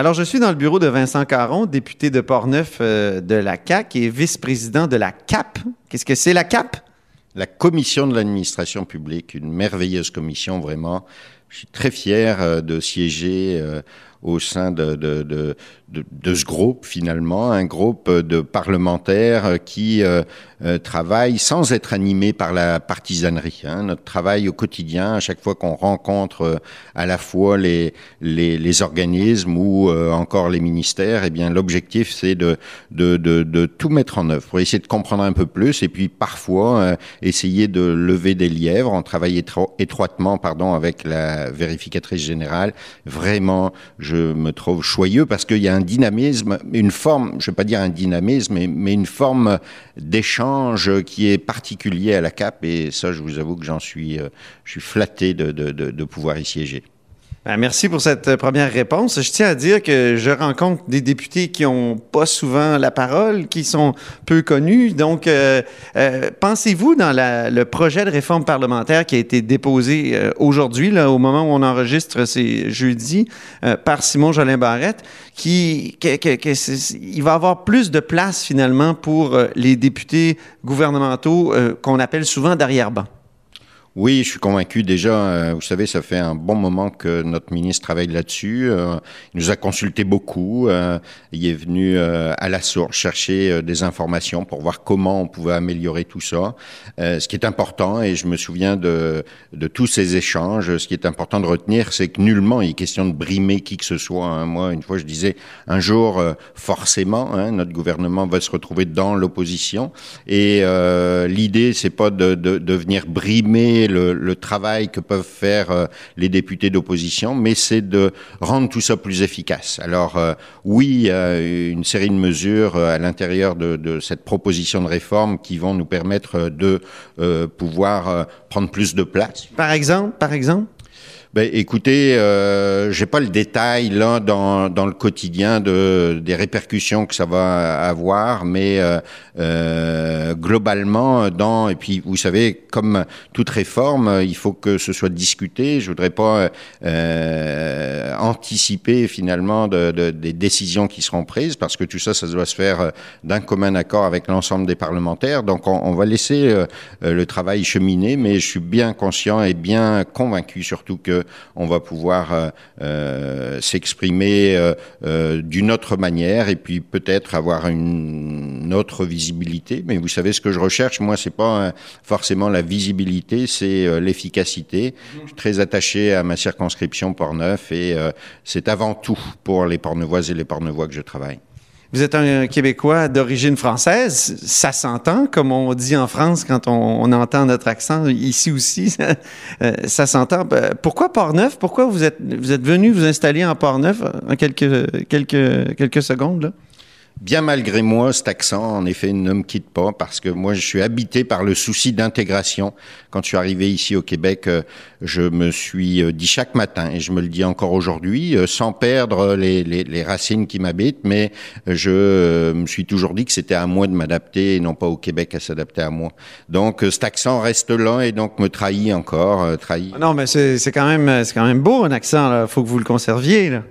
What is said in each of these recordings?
Alors, je suis dans le bureau de Vincent Caron, député de Portneuf euh, de la CAC et vice-président de la CAP. Qu'est-ce que c'est la CAP? La commission de l'administration publique, une merveilleuse commission vraiment. Je suis très fier euh, de siéger euh, au sein de, de, de, ce groupe finalement, un groupe de parlementaires qui euh, euh, travaillent sans être animés par la partisanerie. Hein. Notre travail au quotidien, à chaque fois qu'on rencontre euh, à la fois les, les, organismes ou encore les ministères, eh bien l'objectif c'est de, de, de, tout mettre en œuvre pour essayer de comprendre un peu plus et puis parfois essayer de lever des lièvres. On travaille étroitement pardon, avec la vérificatrice générale. Vraiment, me trouve choyeux parce qu'il y a un dynamisme, une forme, je ne vais pas dire un dynamisme, mais, une forme d'échange qui est particulier à la CAP. Et ça, je vous avoue que j'en suis, euh, je suis flatté de pouvoir y siéger. Ben, merci pour cette euh, première réponse. Je tiens à dire que je rencontre des députés qui ont pas souvent la parole, qui sont peu connus. Donc, euh, euh, pensez-vous dans la, le projet de réforme parlementaire qui a été déposé euh, aujourd'hui, là, au moment où on enregistre, c'est jeudi, euh, par Simon Jolin Barrette, qui, que, que, il va avoir plus de place finalement pour les députés gouvernementaux qu'on appelle souvent d'arrière-ban? Oui, je suis convaincu déjà. Euh, vous savez, ça fait un bon moment que notre ministre travaille là-dessus. Euh, il nous a consulté beaucoup. Euh, il est venu à la source chercher des informations pour voir comment on pouvait améliorer tout ça. ce qui est important, et je me souviens de, tous ces échanges, ce qui est important de retenir, c'est que nullement il est question de brimer qui que ce soit. Hein. Moi, une fois, je disais, un jour, forcément, hein, notre gouvernement va se retrouver dans l'opposition. Et l'idée, c'est pas de venir brimer le, travail que peuvent faire euh, les députés d'opposition, mais c'est de rendre tout ça plus efficace. Alors euh, oui, euh, une série de mesures à l'intérieur de, de, cette proposition de réforme qui vont nous permettre de pouvoir prendre plus de place. Par exemple, par exemple? Ben, écoutez, euh, j'ai pas le détail là dans, dans le quotidien de des répercussions que ça va avoir, mais euh, euh, globalement, dans et puis vous savez, comme toute réforme, il faut que ce soit discuté. Je voudrais pas euh, anticiper finalement de, de, des décisions qui seront prises parce que tout ça, ça doit se faire d'un commun accord avec l'ensemble des parlementaires. Donc, on, on va laisser euh, le travail cheminer, mais je suis bien conscient et bien convaincu surtout que on va pouvoir euh, euh, s'exprimer euh, d'une autre manière et puis peut-être avoir une autre visibilité. Mais vous savez ce que je recherche, moi, c'est pas forcément la visibilité, c'est l'efficacité. Je suis très attaché à ma circonscription Portneuf et c'est avant tout pour les Portneuvoises et les Portneuvois que je travaille. Vous êtes un Québécois d'origine française. Ça s'entend, comme on dit en France quand on, entend notre accent. Ici aussi, ça, euh, ça s'entend. Ben, pourquoi Port-Neuf? Pourquoi vous êtes, vous êtes venu vous installer en Port-Neuf en quelques, quelques, quelques secondes? Là? Bien malgré moi, cet accent, en effet, ne me quitte pas parce que moi, je suis habité par le souci d'intégration. Quand je suis arrivé ici au Québec, euh, je me suis euh, dit chaque matin, et je me le dis encore aujourd'hui, euh, sans perdre les, racines qui m'habitent, mais je me suis toujours dit que c'était à moi de m'adapter et non pas au Québec à s'adapter à moi. Donc, cet accent reste là et donc me trahit encore, trahit. Non, mais c'est quand même, c'est quand même beau un accent. Là. Faut que vous le conserviez. Là.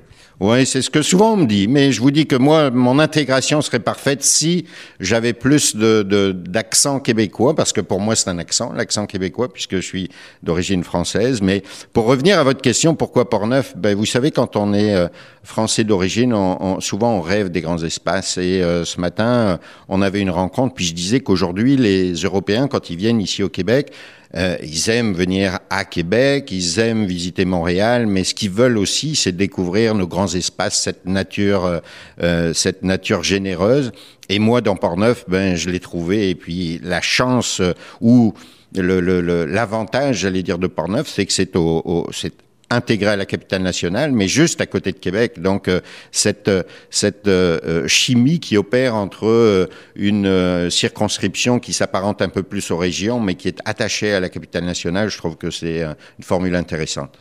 Oui, c'est ce que souvent on me dit. Mais je vous dis que moi, mon intégration serait parfaite si j'avais plus de, d'accent québécois, parce que pour moi, c'est un accent, l'accent québécois, puisque je suis d'origine française. Mais pour revenir à votre question, pourquoi Portneuf? Ben, Vous savez, quand on est euh, français d'origine, on, on, souvent on rêve des grands espaces. Et euh, ce matin, euh, on avait une rencontre, puis je disais qu'aujourd'hui, les Européens, quand ils viennent ici au Québec, euh, ils aiment venir à Québec, ils aiment visiter Montréal, mais ce qu'ils veulent aussi, c'est découvrir nos grands espaces, cette nature, euh, euh cette nature généreuse. Et moi, dans Portneuf, ben, je l'ai trouvé. Et puis la chance euh, ou l'avantage, le, le, j'allais dire, de Portneuf, c'est que c'est au, au c'est intégré à la capitale nationale, mais juste à côté de Québec. Donc euh, cette cette euh, chimie qui opère entre une circonscription qui s'apparente un peu plus aux régions, mais qui est attachée à la capitale nationale, je trouve que c'est une formule intéressante.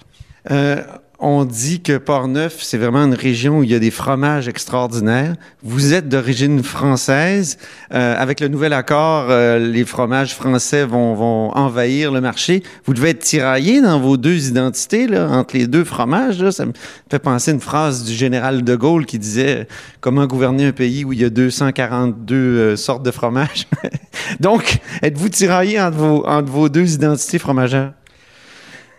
On dit que Port-Neuf, c'est vraiment une région où il y a des fromages extraordinaires. Vous êtes d'origine française. Euh, avec le nouvel accord, euh, les fromages français vont, vont, envahir le marché. Vous devez être tiraillé dans vos deux identités, là, entre les deux fromages. Là. Ça me fait penser à une phrase du général de Gaulle qui disait Comment gouverner un pays où il y a 242 euh, sortes de fromages Donc, êtes-vous tiraillé entre vos, entre vos deux identités fromagères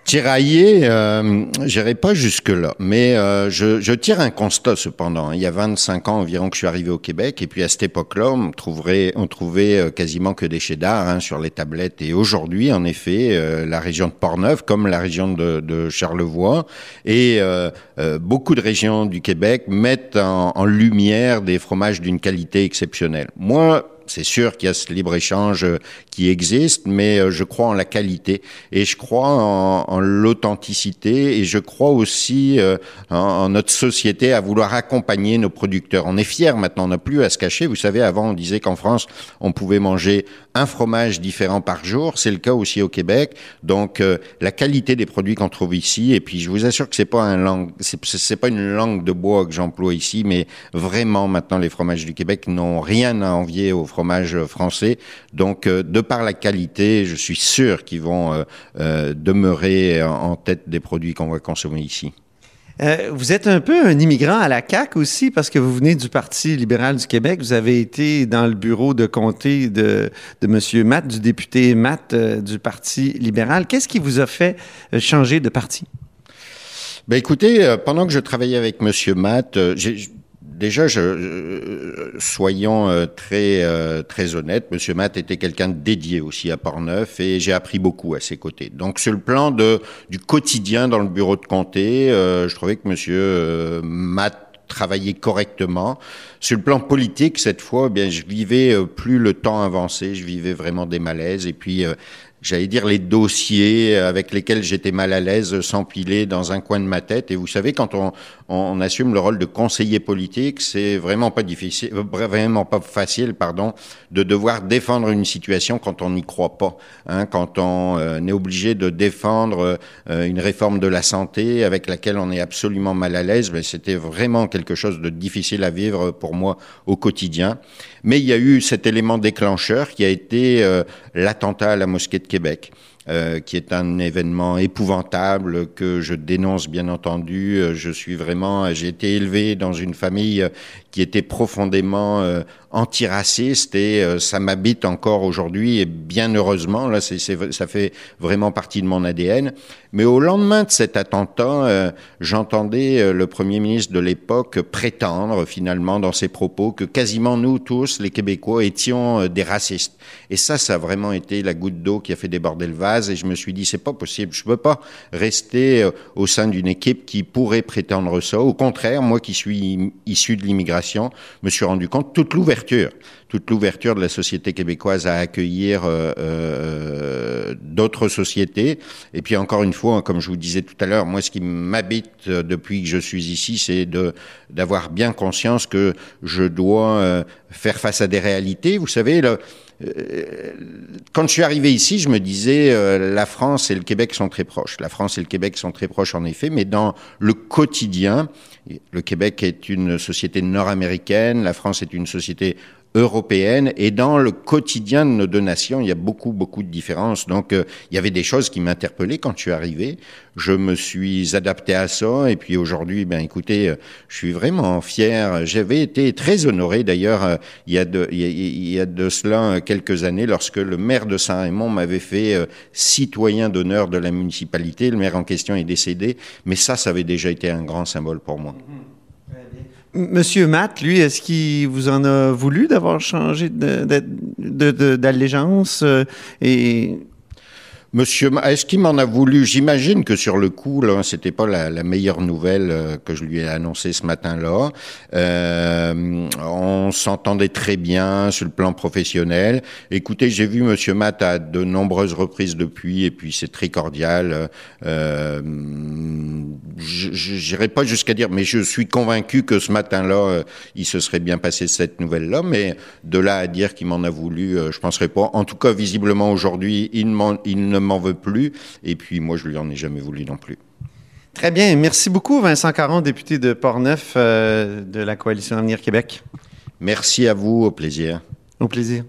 Tiraillé, euh, j'irai pas jusque-là, mais euh, je, je, tire un constat cependant. Il y a 25 ans environ que je suis arrivé au Québec, et puis à cette époque-là, on trouverait, on trouvait euh, quasiment que des cheddar hein, sur les tablettes. Et aujourd'hui, en effet, euh, la région de Portneuf, comme la région de, de Charlevoix, et euh, beaucoup de régions du Québec mettent en, en lumière des fromages d'une qualité exceptionnelle. Moi, c'est sûr qu'il y a ce libre-échange euh, qui existe, mais euh, je crois en la qualité et je crois en, en l'authenticité et je crois aussi euh, en, en, notre société à vouloir accompagner nos producteurs. On est fiers maintenant, on n'a plus à se cacher. Vous savez, avant on disait qu'en France, on pouvait manger un fromage différent par jour. C'est le cas aussi au Québec. Donc la qualité des produits qu'on trouve ici, et puis je vous assure que c'est pas un c'est pas une langue de bois que j'emploie ici, mais vraiment maintenant les fromages du Québec n'ont rien à envier aux fromages fromage français. Donc, euh, de par la qualité, je suis sûr qu'ils vont euh, euh, demeurer en tête des produits qu'on va consommer ici. vous êtes un peu un immigrant à la CAQ aussi parce que vous venez du Parti libéral du Québec. Vous avez été dans le bureau de comté de, de M. Matt, du député Matt du Parti libéral. Qu'est-ce qui vous a fait changer de parti? Ben écoutez, pendant que je travaillais avec M. Matt, j'ai déjà, je, euh, soyons euh, très euh, très honnêtes, Monsieur Matt était quelqu'un de dédié aussi à Portneuf et j'ai appris beaucoup à ses côtés. Donc sur le plan de du quotidien dans le bureau de comté, je trouvais que Monsieur Matt travaillait correctement. Sur le plan politique, cette fois, eh bien, je vivais plus le temps avancé, je vivais vraiment des malaises. Et puis, j'allais dire, les dossiers avec lesquels j'étais mal à l'aise s'empilaient dans un coin de ma tête. Et vous savez, quand on, on, assume le rôle de conseiller politique, c'est vraiment pas difficile, vraiment pas facile, pardon, de devoir défendre une situation quand on n'y croit pas. Hein, quand on euh, est obligé de défendre euh, une réforme de la santé avec laquelle on est absolument mal à l'aise, mais c'était vraiment quelque chose de difficile à vivre pour moi au quotidien. Mais il y a eu cet élément déclencheur qui a été euh, l'attentat à la mosquée de Québec. Euh, qui est un événement épouvantable que je dénonce bien entendu. Euh, je suis vraiment, j'ai été élevé dans une famille qui était profondément euh, antiraciste et euh, ça m'habite encore aujourd'hui et bien heureusement. Là ça fait vraiment partie de mon ADN mais au lendemain de cet attentat euh, j'entendais euh, le premier ministre de l'époque prétendre finalement dans ses propos que quasiment nous tous les Québécois étions des racistes. Et ça ça a vraiment été la goutte d'eau qui a fait déborder le vase et je me suis dit c'est pas possible je peux pas rester au sein d'une équipe qui pourrait prétendre ça au contraire moi qui suis issu de l'immigration me suis rendu compte toute l'ouverture, toute l'ouverture de la société québécoise à accueillir euh, euh, d'autres sociétés. Et puis encore une fois, comme je vous disais tout à l'heure, moi ce qui m'habite depuis que je suis ici, c'est de d'avoir bien conscience que je dois euh, faire face à des réalités. Vous savez, quand je suis arrivé ici, je me disais la France et le Québec sont très proches. La France et le Québec sont très proches en effet, mais dans le quotidien, le Québec est une société nord-américaine, la France est une société européenne et dans le quotidien de nos deux nations, il y a beaucoup, beaucoup de différences. Donc, euh, il y avait des choses qui m'interpellaient quand je suis arrivé. Je me suis adapté à ça et puis aujourd'hui, ben écoutez, euh, je suis vraiment fier. J'avais été très honoré d'ailleurs euh, il, y a de, il, y a de cela quelques années lorsque le maire de Saint-Raymond m'avait fait citoyen d'honneur de la municipalité. Le maire en question est décédé, mais ça, ça avait déjà été un grand symbole pour moi. Monsieur Matt, lui, est-ce qu'il vous en a voulu d'avoir changé d'allégeance euh, et Monsieur, est-ce qu'il m'en a voulu? J'imagine que sur le coup, là, c'était pas la, meilleure nouvelle euh, que je lui ai annoncée ce matin-là. Euh, on s'entendait très bien sur le plan professionnel. Écoutez, j'ai vu Monsieur Matt à de nombreuses reprises depuis, et puis c'est très cordial. Euh, J'irai pas jusqu'à dire, mais je suis convaincu que ce matin-là, euh, il se serait bien passé cette nouvelle-là. Mais de là à dire qu'il m'en a voulu, euh, je penserais pas. En tout cas, visiblement aujourd'hui, il, il ne m'en veut plus. Et puis moi, je lui en ai jamais voulu non plus. Très bien. Merci beaucoup, Vincent Caron, député de Portneuf euh, de la Coalition Avenir Québec. Merci à vous. Au plaisir. Au plaisir.